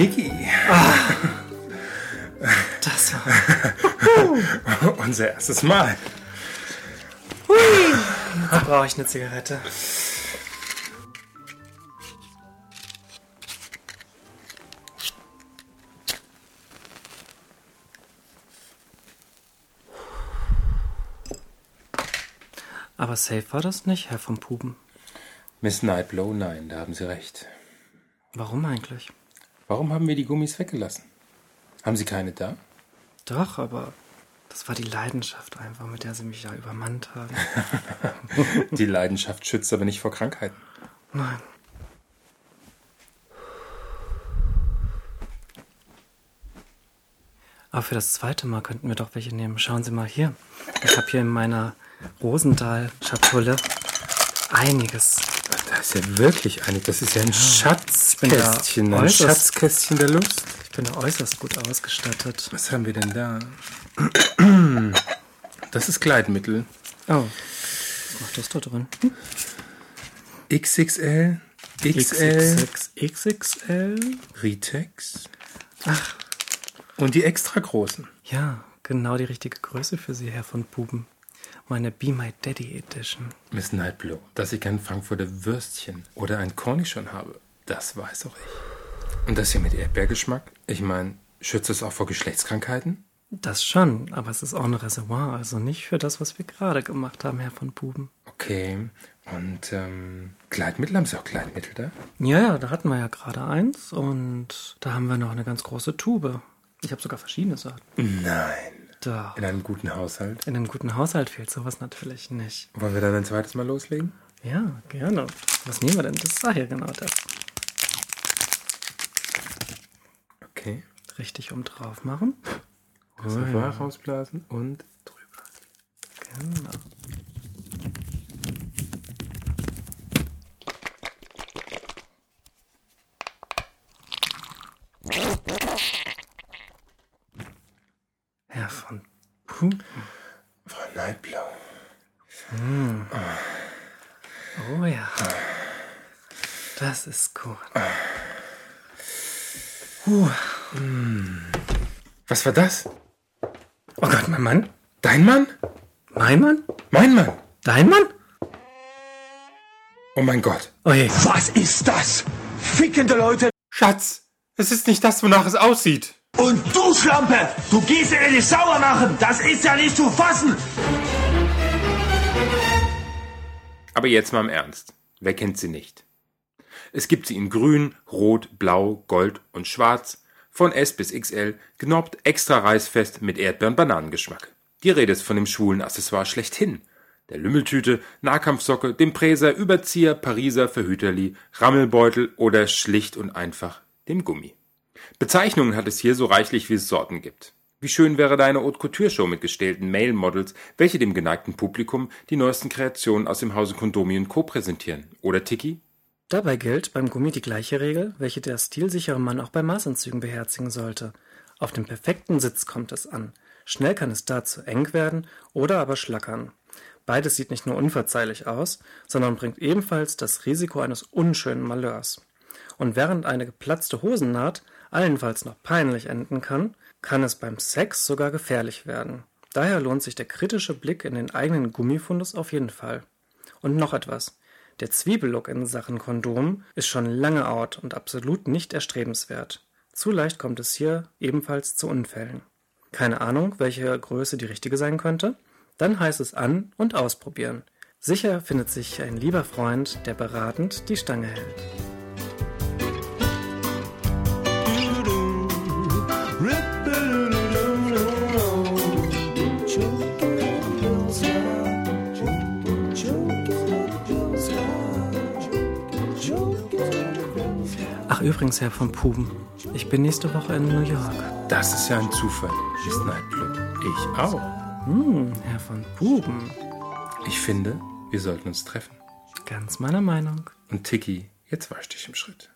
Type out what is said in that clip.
Tiki. Ah, das war unser erstes Mal. Hui, jetzt brauche ich eine Zigarette. Aber safe war das nicht, Herr von Puben. Miss Nightblow, nein, da haben Sie recht. Warum eigentlich? Warum haben wir die Gummis weggelassen? Haben Sie keine da? Doch, aber das war die Leidenschaft einfach, mit der Sie mich ja übermannt haben. Die Leidenschaft schützt aber nicht vor Krankheiten. Nein. Aber für das zweite Mal könnten wir doch welche nehmen. Schauen Sie mal hier. Ich habe hier in meiner Rosendahl-Schatulle einiges. Da ist ja wirklich einig. Das ist ja ein bin Schatzkästchen. Ein Schatzkästchen der Lust. Ich bin da äußerst gut ausgestattet. Was haben wir denn da? Das ist Gleitmittel. Oh, was macht das da drin? XXL, XL, XXL. Ritex. Ach. Und die extra großen. Ja, genau die richtige Größe für Sie, Herr von Puben. Meine Be My Daddy Edition. Miss Nightblow, dass ich ein Frankfurter Würstchen oder ein Cornichon habe, das weiß auch ich. Und das hier mit Erdbeergeschmack, ich meine, schützt es auch vor Geschlechtskrankheiten? Das schon, aber es ist auch ein Reservoir, also nicht für das, was wir gerade gemacht haben, Herr von Puben. Okay. Und ähm, Gleitmittel, haben Sie auch Gleitmittel da? Ja, ja, da hatten wir ja gerade eins und da haben wir noch eine ganz große Tube. Ich habe sogar verschiedene Sorten. Nein. Da. In einem guten Haushalt. In einem guten Haushalt fehlt sowas natürlich nicht. Wollen wir dann ein zweites Mal loslegen? Ja, gerne. Was nehmen wir denn? Das war hier genau das. Okay. Richtig um drauf machen. Reservoir rausblasen und Puben. Frau Nightblow. Oh ja. Das ist gut. Was war das? Oh Gott, mein Mann? Dein Mann? Mein Mann? Mein Mann? Dein Mann? Oh mein Gott. Oh je. Was ist das? Fickende Leute. Schatz, es ist nicht das, wonach es aussieht. Und du Schlampe, du gehst ihr nicht sauer machen. Das ist ja nicht zu fassen. Aber jetzt mal im Ernst. Wer kennt sie nicht? Es gibt sie in grün, rot, blau, gold und schwarz, von S bis XL, genoppt, extra reißfest mit Erdbeer- und Bananengeschmack. Die Rede ist von dem schwulen Accessoire schlechthin. Der Lümmeltüte, Nahkampfsocke, dem Präser, Überzieher, Pariser, Verhüterli, Rammelbeutel oder schlicht und einfach dem Gummi. Bezeichnungen hat es hier so reichlich, wie es Sorten gibt. Wie schön wäre deine Haute Couture Show mit gestählten Male-Models, welche dem geneigten Publikum die neuesten Kreationen aus dem Hause Kondomi Co. präsentieren. Oder Tiki? Dabei gilt beim Gummi die gleiche Regel, welche der stilsichere Mann auch bei Maßanzügen beherzigen sollte. Auf den perfekten Sitz kommt es an. Schnell kann es da zu eng werden oder aber schlackern. Beides sieht nicht nur unverzeihlich aus, sondern bringt ebenfalls das Risiko eines unschönen Malheurs. Und während eine geplatzte Hosennaht allenfalls noch peinlich enden kann, kann es beim Sex sogar gefährlich werden. Daher lohnt sich der kritische Blick in den eigenen Gummifundus auf jeden Fall. Und noch etwas. Der Zwiebellook in Sachen Kondom ist schon lange out und absolut nicht erstrebenswert. Zu leicht kommt es hier ebenfalls zu Unfällen. Keine Ahnung, welche Größe die richtige sein könnte? Dann heißt es an und ausprobieren. Sicher findet sich ein lieber Freund, der beratend die Stange hält. Ach übrigens, Herr von Puben, ich bin nächste Woche in New York. Das ist ja ein Zufall, Miss Nightblow. Ich auch. Hm, Herr von Puben, Ich finde, wir sollten uns treffen. ganz meiner Meinung. Und Tiki, jetzt wasch dich im Schritt.